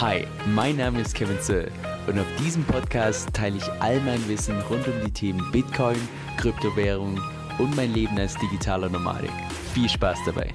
Hi, mein Name ist Kevin Zöll und auf diesem Podcast teile ich all mein Wissen rund um die Themen Bitcoin, Kryptowährung und mein Leben als digitaler Nomadik. Viel Spaß dabei!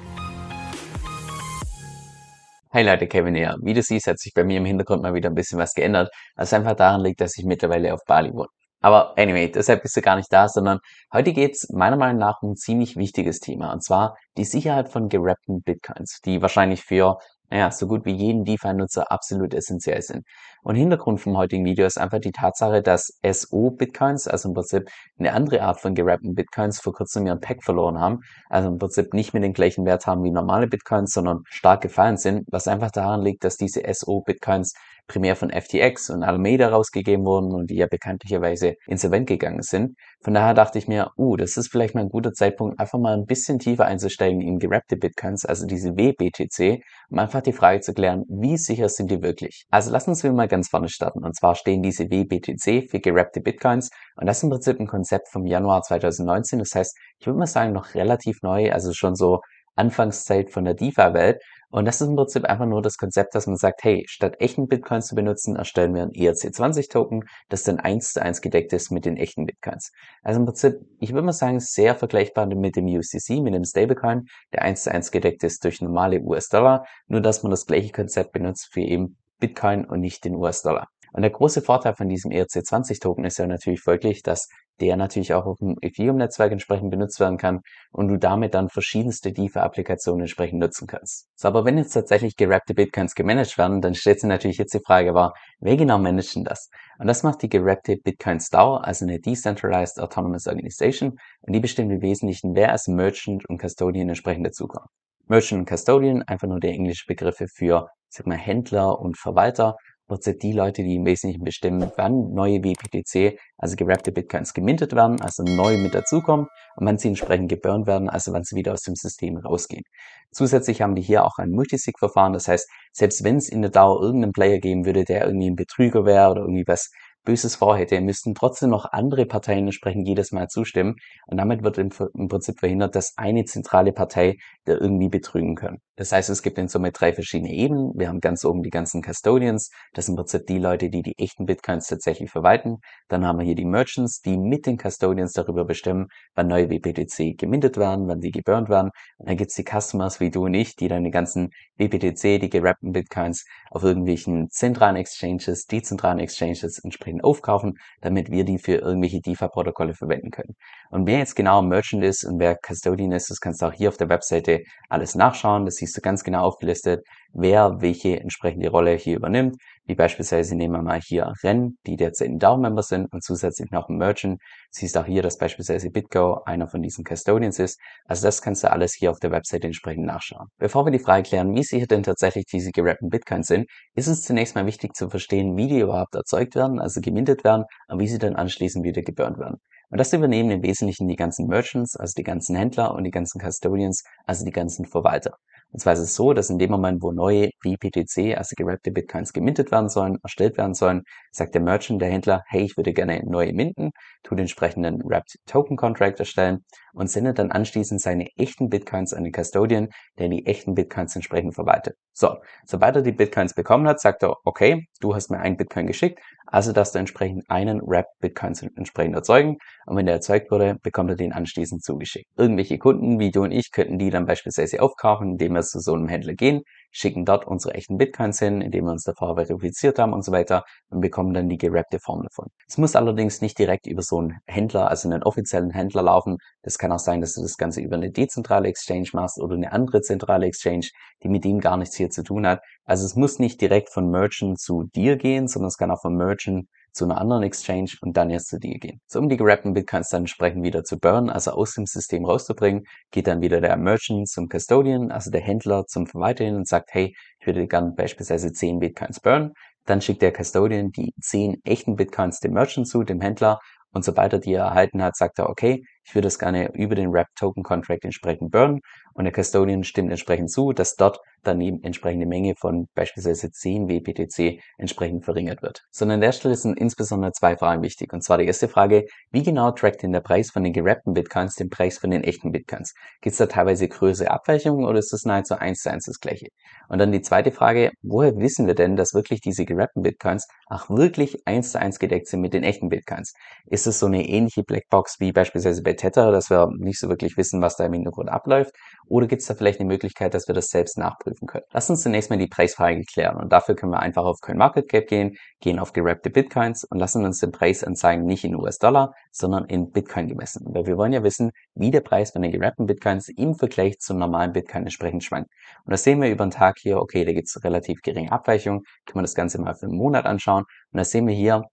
Hi Leute, Kevin hier. Wie du siehst, hat sich bei mir im Hintergrund mal wieder ein bisschen was geändert, was einfach daran liegt, dass ich mittlerweile auf Bali wohne. Aber anyway, deshalb bist du gar nicht da, sondern heute geht's meiner Meinung nach um ein ziemlich wichtiges Thema, und zwar die Sicherheit von gerappten Bitcoins, die wahrscheinlich für naja, so gut wie jeden DeFi-Nutzer absolut essentiell sind. Und Hintergrund vom heutigen Video ist einfach die Tatsache, dass SO-Bitcoins, also im Prinzip eine andere Art von gerappten Bitcoins, vor kurzem ihren Pack verloren haben. Also im Prinzip nicht mehr den gleichen Wert haben wie normale Bitcoins, sondern stark gefallen sind, was einfach daran liegt, dass diese SO-Bitcoins primär von FTX und Alameda rausgegeben wurden und die ja bekanntlicherweise insolvent gegangen sind. Von daher dachte ich mir, uh, das ist vielleicht mal ein guter Zeitpunkt, einfach mal ein bisschen tiefer einzusteigen in gerappte Bitcoins, also diese WBTC, um einfach die Frage zu klären, wie sicher sind die wirklich? Also lass uns mal ganz vorne starten. Und zwar stehen diese WBTC für gerappte Bitcoins und das ist im Prinzip ein Konzept vom Januar 2019. Das heißt, ich würde mal sagen, noch relativ neu, also schon so Anfangszeit von der DeFi-Welt. Und das ist im Prinzip einfach nur das Konzept, dass man sagt, hey, statt echten Bitcoins zu benutzen, erstellen wir ein ERC20-Token, das dann eins zu eins gedeckt ist mit den echten Bitcoins. Also im Prinzip, ich würde mal sagen, sehr vergleichbar mit dem UCC, mit dem Stablecoin, der eins zu eins gedeckt ist durch normale US-Dollar, nur dass man das gleiche Konzept benutzt für eben Bitcoin und nicht den US-Dollar. Und der große Vorteil von diesem ERC20-Token ist ja natürlich folglich, dass der natürlich auch auf dem Ethereum-Netzwerk entsprechend benutzt werden kann und du damit dann verschiedenste DeFi-Applikationen entsprechend nutzen kannst. So, aber wenn jetzt tatsächlich gerappte Bitcoins gemanagt werden, dann stellt sich natürlich jetzt die Frage war, wer genau managt denn das? Und das macht die gerappte Bitcoins DAO, also eine Decentralized Autonomous Organization, und die bestimmt im Wesentlichen, wer als Merchant und Custodian entsprechend dazukommt. Merchant und Custodian, einfach nur der englische Begriffe für, sag mal, Händler und Verwalter Prinzip die Leute, die im Wesentlichen bestimmen, wann neue WPTC, also gerappte Bitcoins, gemintet werden, also neu mit dazukommen und wann sie entsprechend geburnt werden, also wann sie wieder aus dem System rausgehen. Zusätzlich haben wir hier auch ein Multisig-Verfahren, das heißt, selbst wenn es in der DAO irgendeinen Player geben würde, der irgendwie ein Betrüger wäre oder irgendwie was Böses vorhätte, müssten trotzdem noch andere Parteien entsprechend jedes Mal zustimmen. Und damit wird im, Prinzip verhindert, dass eine zentrale Partei da irgendwie betrügen kann. Das heißt, es gibt in Summe drei verschiedene Ebenen. Wir haben ganz oben die ganzen Custodians. Das sind im Prinzip die Leute, die die echten Bitcoins tatsächlich verwalten. Dann haben wir hier die Merchants, die mit den Custodians darüber bestimmen, wann neue WPTC gemintet werden, wann die geburnt werden. Und dann gibt's die Customers wie du und ich, die dann die ganzen WPTC, die gerappten Bitcoins auf irgendwelchen zentralen Exchanges, dezentralen Exchanges entsprechend Technologien aufkaufen, damit wir die für irgendwelche DeFi-Protokolle verwenden können. Und wer jetzt genau Merchant ist und wer Custodian ist, das kannst du auch hier auf der Webseite alles nachschauen. Das siehst du ganz genau aufgelistet, wer welche entsprechende Rolle hier übernimmt. Wie beispielsweise nehmen wir mal hier Ren, die derzeit ein DAO-Member sind und zusätzlich noch ein Merchant. Siehst auch hier, dass beispielsweise BitGo einer von diesen Custodians ist. Also das kannst du alles hier auf der Webseite entsprechend nachschauen. Bevor wir die Frage klären, wie sicher denn tatsächlich diese gerappten Bitcoins sind, ist es zunächst mal wichtig zu verstehen, wie die überhaupt erzeugt werden, also gemintet werden und wie sie dann anschließend wieder geburnt werden. Und das übernehmen im Wesentlichen die ganzen Merchants, also die ganzen Händler und die ganzen Custodians, also die ganzen Verwalter. Und zwar ist es so, dass in dem Moment, wo neue WPTC, also gerappte Bitcoins, gemintet werden sollen, erstellt werden sollen, sagt der Merchant, der Händler, hey, ich würde gerne neue minten, tut entsprechenden Wrapped Token Contract erstellen und sendet dann anschließend seine echten Bitcoins an den Custodian, der die echten Bitcoins entsprechend verwaltet. So, sobald er die Bitcoins bekommen hat, sagt er, okay, du hast mir einen Bitcoin geschickt, also darfst du entsprechend einen Wrapped Bitcoin entsprechend erzeugen und wenn der erzeugt wurde, bekommt er den anschließend zugeschickt. Irgendwelche Kunden wie du und ich könnten die dann beispielsweise aufkaufen, indem wir zu so einem Händler gehen, schicken dort unsere echten Bitcoins hin, indem wir uns davor verifiziert haben und so weiter und bekommen dann die gerappte Form davon. Es muss allerdings nicht direkt über so einen Händler, also einen offiziellen Händler laufen. Das kann auch sein, dass du das Ganze über eine dezentrale Exchange machst oder eine andere zentrale Exchange, die mit dem gar nichts hier zu tun hat. Also es muss nicht direkt von Merchant zu dir gehen, sondern es kann auch von Merchant zu einer anderen Exchange und dann erst zu dir gehen. So, um die gerappten Bitcoins dann entsprechend wieder zu burnen, also aus dem System rauszubringen, geht dann wieder der Merchant zum Custodian, also der Händler zum Verwalter hin und sagt, hey, ich würde gerne beispielsweise 10 Bitcoins burnen. Dann schickt der Custodian die 10 echten Bitcoins dem Merchant zu, dem Händler. Und sobald er die erhalten hat, sagt er, okay, ich würde das gerne über den Wrap Token Contract entsprechend burnen und der Custodian stimmt entsprechend zu, dass dort daneben entsprechende Menge von beispielsweise 10 WPTC entsprechend verringert wird. Sondern an der Stelle sind insbesondere zwei Fragen wichtig. Und zwar die erste Frage, wie genau trackt denn der Preis von den gerappten Bitcoins den Preis von den echten Bitcoins? Gibt es da teilweise größere Abweichungen oder ist das nahezu eins zu eins das gleiche? Und dann die zweite Frage, woher wissen wir denn, dass wirklich diese gerappten Bitcoins auch wirklich eins zu eins gedeckt sind mit den echten Bitcoins? Ist es so eine ähnliche Blackbox wie beispielsweise bei Tether, dass wir nicht so wirklich wissen, was da im Hintergrund abläuft? Oder gibt es da vielleicht eine Möglichkeit, dass wir das selbst nachprüfen können? Lass uns zunächst mal die Preisfrage klären. Und dafür können wir einfach auf CoinMarketCap gehen, gehen auf gerappte Bitcoins und lassen uns den Preis anzeigen, nicht in US-Dollar, sondern in Bitcoin gemessen. Weil wir wollen ja wissen, wie der Preis von den gerappten Bitcoins im Vergleich zum normalen Bitcoin entsprechend schwankt. Und das sehen wir über den Tag hier, okay, da gibt es relativ geringe Abweichungen. Können wir das Ganze mal für einen Monat anschauen. Und da sehen wir hier,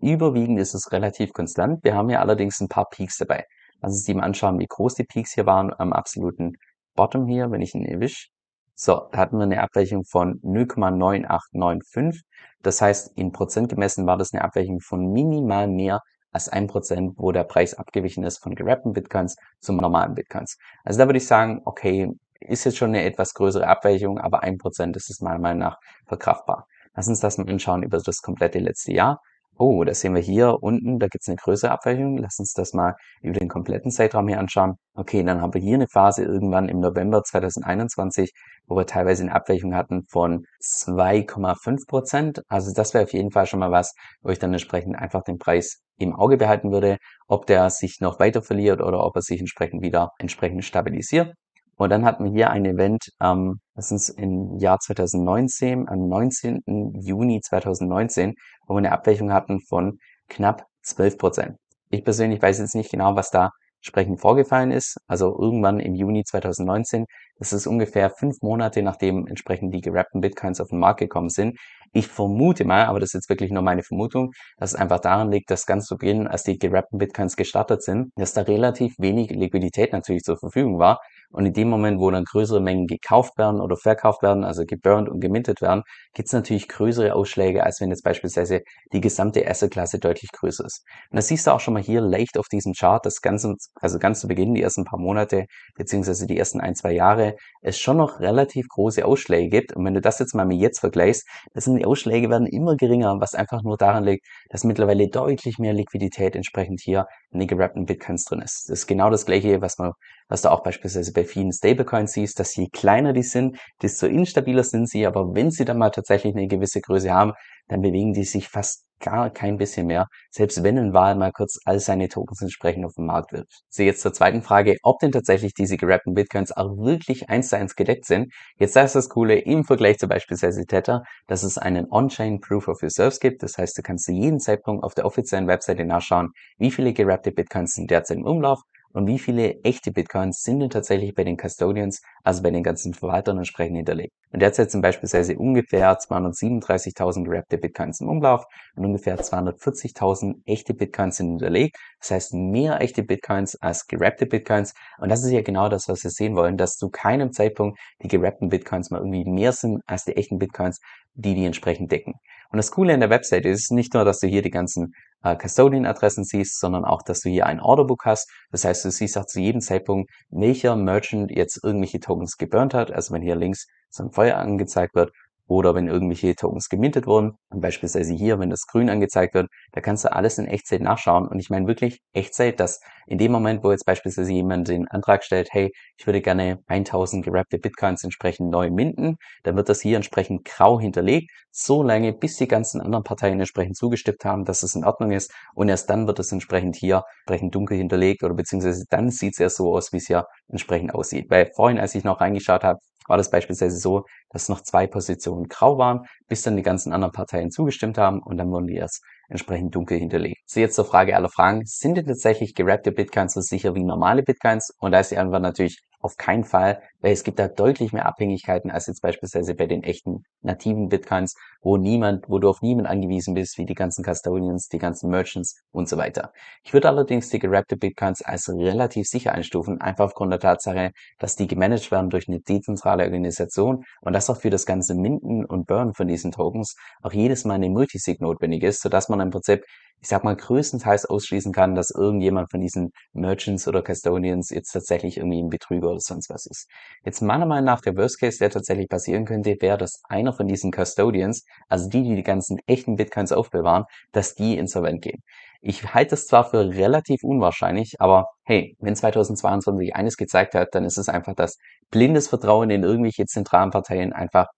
überwiegend ist es relativ konstant. Wir haben hier allerdings ein paar Peaks dabei. Lass uns die mal anschauen, wie groß die Peaks hier waren am absoluten Bottom hier, wenn ich ihn erwische. So, da hatten wir eine Abweichung von 0,9895. Das heißt, in Prozent gemessen war das eine Abweichung von minimal mehr als ein Prozent, wo der Preis abgewichen ist von gerappten Bitcoins zum normalen Bitcoins. Also da würde ich sagen, okay, ist jetzt schon eine etwas größere Abweichung, aber ein Prozent ist es meiner Meinung nach verkraftbar. Lass uns das mal anschauen über das komplette letzte Jahr. Oh, das sehen wir hier unten, da gibt es eine größere Abweichung. Lass uns das mal über den kompletten Zeitraum hier anschauen. Okay, dann haben wir hier eine Phase irgendwann im November 2021, wo wir teilweise eine Abweichung hatten von 2,5 Prozent. Also das wäre auf jeden Fall schon mal was, wo ich dann entsprechend einfach den Preis im Auge behalten würde, ob der sich noch weiter verliert oder ob er sich entsprechend wieder entsprechend stabilisiert. Und dann hatten wir hier ein Event, ähm, das ist im Jahr 2019, am 19. Juni 2019, wo wir eine Abweichung hatten von knapp 12 Prozent. Ich persönlich weiß jetzt nicht genau, was da entsprechend vorgefallen ist. Also irgendwann im Juni 2019. Das ist ungefähr fünf Monate, nachdem entsprechend die gerappten Bitcoins auf den Markt gekommen sind. Ich vermute mal, aber das ist jetzt wirklich nur meine Vermutung, dass es einfach daran liegt, dass ganz zu Beginn, als die gerappten Bitcoins gestartet sind, dass da relativ wenig Liquidität natürlich zur Verfügung war und in dem Moment, wo dann größere Mengen gekauft werden oder verkauft werden, also geburnt und gemintet werden, gibt es natürlich größere Ausschläge, als wenn jetzt beispielsweise die gesamte Assetklasse deutlich größer ist. Und das siehst du auch schon mal hier leicht auf diesem Chart, das Ganze, also ganz zu Beginn, die ersten paar Monate, beziehungsweise die ersten ein, zwei Jahre, es schon noch relativ große Ausschläge gibt. Und wenn du das jetzt mal mit jetzt vergleichst, das sind die Ausschläge werden immer geringer, was einfach nur daran liegt, dass mittlerweile deutlich mehr Liquidität entsprechend hier in den gerappten Bitcoins drin ist. Das ist genau das gleiche, was man, was du auch beispielsweise bei bei vielen Stablecoins siehst, dass je kleiner die sind, desto instabiler sind sie. Aber wenn sie dann mal tatsächlich eine gewisse Größe haben, dann bewegen die sich fast gar kein bisschen mehr, selbst wenn ein Wahl mal kurz all seine Tokens entsprechend auf den Markt wird. So, jetzt zur zweiten Frage, ob denn tatsächlich diese gerappten Bitcoins auch wirklich eins zu eins gedeckt sind. Jetzt da ist das Coole im Vergleich zu beispielsweise Tether, dass es einen On-Chain Proof of Reserves gibt. Das heißt, du kannst zu jedem Zeitpunkt auf der offiziellen Webseite nachschauen, wie viele gerappte Bitcoins sind derzeit im Umlauf und wie viele echte Bitcoins sind denn tatsächlich bei den Custodians, also bei den ganzen Verwaltern entsprechend hinterlegt. Und derzeit sind beispielsweise ungefähr 237.000 gerappte Bitcoins im Umlauf und ungefähr 240.000 echte Bitcoins sind hinterlegt. Das heißt, mehr echte Bitcoins als gerappte Bitcoins. Und das ist ja genau das, was wir sehen wollen, dass zu keinem Zeitpunkt die gerappten Bitcoins mal irgendwie mehr sind als die echten Bitcoins, die die entsprechend decken. Und das Coole an der Webseite ist nicht nur, dass du hier die ganzen äh, Custodian-Adressen siehst, sondern auch, dass du hier ein Orderbook hast. Das heißt, du siehst auch zu jedem Zeitpunkt, welcher Merchant jetzt irgendwelche Tokens geburnt hat. Also wenn hier links so ein Feuer angezeigt wird oder wenn irgendwelche Tokens gemintet wurden, beispielsweise hier, wenn das grün angezeigt wird, da kannst du alles in Echtzeit nachschauen. Und ich meine wirklich Echtzeit, dass in dem Moment, wo jetzt beispielsweise jemand den Antrag stellt, hey, ich würde gerne 1000 gerappte Bitcoins entsprechend neu minden, dann wird das hier entsprechend grau hinterlegt, so lange, bis die ganzen anderen Parteien entsprechend zugestimmt haben, dass es in Ordnung ist. Und erst dann wird es entsprechend hier entsprechend dunkel hinterlegt oder beziehungsweise dann sieht es ja so aus, wie es ja entsprechend aussieht. Weil vorhin, als ich noch reingeschaut habe, war das beispielsweise so, dass noch zwei Positionen grau waren, bis dann die ganzen anderen Parteien zugestimmt haben und dann wurden die erst entsprechend dunkel hinterlegt. So jetzt zur Frage aller Fragen. Sind denn tatsächlich gerappte Bitcoins so sicher wie normale Bitcoins? Und da ist die Antwort natürlich auf keinen Fall, weil es gibt da deutlich mehr Abhängigkeiten als jetzt beispielsweise bei den echten nativen Bitcoins, wo niemand, wo du auf niemand angewiesen bist, wie die ganzen Custodians, die ganzen Merchants und so weiter. Ich würde allerdings die gerappte Bitcoins als relativ sicher einstufen, einfach aufgrund der Tatsache, dass die gemanagt werden durch eine dezentrale Organisation und dass auch für das ganze Minden und Burn von diesen Tokens auch jedes Mal eine Multisig notwendig ist, sodass man im Prinzip ich sag mal, größtenteils ausschließen kann, dass irgendjemand von diesen Merchants oder Custodians jetzt tatsächlich irgendwie ein Betrüger oder sonst was ist. Jetzt meiner Meinung nach der Worst Case, der tatsächlich passieren könnte, wäre, dass einer von diesen Custodians, also die, die die ganzen echten Bitcoins aufbewahren, dass die insolvent gehen. Ich halte das zwar für relativ unwahrscheinlich, aber hey, wenn 2022 eines gezeigt hat, dann ist es einfach, dass blindes Vertrauen in irgendwelche zentralen Parteien einfach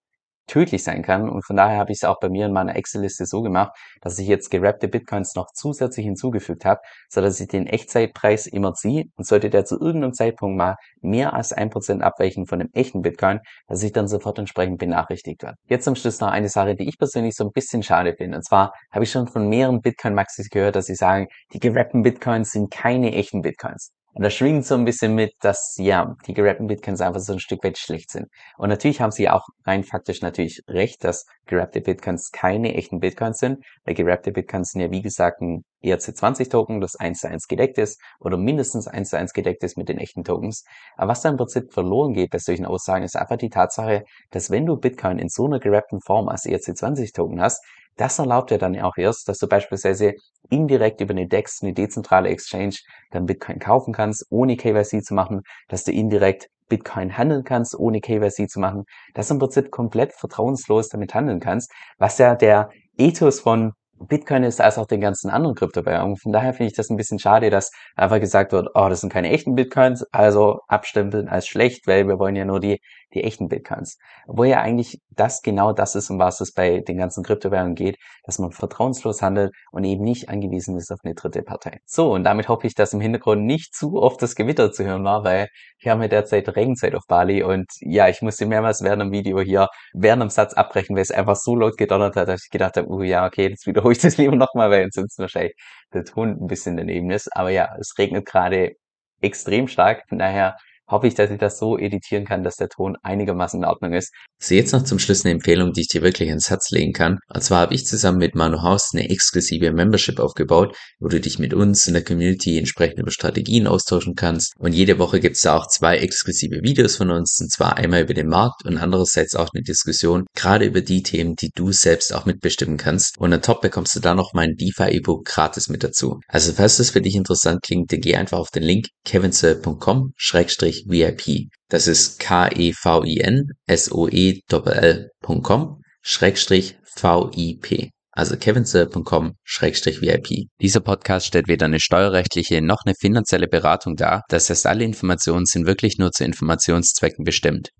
tödlich sein kann. Und von daher habe ich es auch bei mir in meiner Excel-Liste so gemacht, dass ich jetzt gerappte Bitcoins noch zusätzlich hinzugefügt habe, so dass ich den Echtzeitpreis immer ziehe und sollte der zu irgendeinem Zeitpunkt mal mehr als ein Prozent abweichen von dem echten Bitcoin, dass ich dann sofort entsprechend benachrichtigt werde. Jetzt zum Schluss noch eine Sache, die ich persönlich so ein bisschen schade finde. Und zwar habe ich schon von mehreren Bitcoin-Maxis gehört, dass sie sagen, die gerappten Bitcoins sind keine echten Bitcoins. Und da schwingt so ein bisschen mit, dass ja, die gerappten Bitcoins einfach so ein Stück weit schlecht sind. Und natürlich haben sie auch rein faktisch natürlich recht, dass gerappte Bitcoins keine echten Bitcoins sind, weil gerappte Bitcoins sind ja wie gesagt ein ERC20-Token, das 1 zu 1 gedeckt ist oder mindestens 1 zu 1 gedeckt ist mit den echten Tokens. Aber was da im Prinzip verloren geht bei solchen Aussagen, ist einfach die Tatsache, dass wenn du Bitcoin in so einer gerappten Form als ERC20-Token hast, das erlaubt ja dann auch erst, dass du beispielsweise indirekt über eine DEX, eine dezentrale Exchange, dann Bitcoin kaufen kannst, ohne KYC zu machen, dass du indirekt Bitcoin handeln kannst, ohne KYC zu machen, dass du im Prinzip komplett vertrauenslos damit handeln kannst, was ja der Ethos von Bitcoin ist als auch den ganzen anderen Kryptowährungen. Von daher finde ich das ein bisschen schade, dass einfach gesagt wird, oh, das sind keine echten Bitcoins, also abstempeln als schlecht, weil wir wollen ja nur die die echten Bitcoins. Obwohl ja eigentlich das genau das ist, um was es bei den ganzen Kryptowährungen geht, dass man vertrauenslos handelt und eben nicht angewiesen ist auf eine dritte Partei. So, und damit hoffe ich, dass im Hintergrund nicht zu oft das Gewitter zu hören war, weil wir haben ja derzeit Regenzeit auf Bali und ja, ich musste mehrmals während dem Video hier, während dem Satz abbrechen, weil es einfach so laut gedonnert hat, dass ich gedacht habe, oh ja, okay, jetzt wiederhole ich das lieber nochmal, weil sonst wahrscheinlich der Ton ein bisschen daneben ist. Aber ja, es regnet gerade extrem stark, von daher hoffe ich, dass ich das so editieren kann, dass der Ton einigermaßen in Ordnung ist. So, jetzt noch zum Schluss eine Empfehlung, die ich dir wirklich ins Herz legen kann. Und zwar habe ich zusammen mit Manu Haus eine exklusive Membership aufgebaut, wo du dich mit uns in der Community entsprechend über Strategien austauschen kannst. Und jede Woche gibt es da auch zwei exklusive Videos von uns, und zwar einmal über den Markt und andererseits auch eine Diskussion, gerade über die Themen, die du selbst auch mitbestimmen kannst. Und on top bekommst du da noch mein DeFi-E-Book gratis mit dazu. Also falls das für dich interessant klingt, dann geh einfach auf den Link kevinsoe.com VIP. Das ist K-E-V-I-N-S-O-E-L.com Schrägstrich V-I-P. Also kevinsoe.com Schrägstrich VIP. Dieser Podcast stellt weder eine steuerrechtliche noch eine finanzielle Beratung dar. Das heißt, alle Informationen sind wirklich nur zu Informationszwecken bestimmt.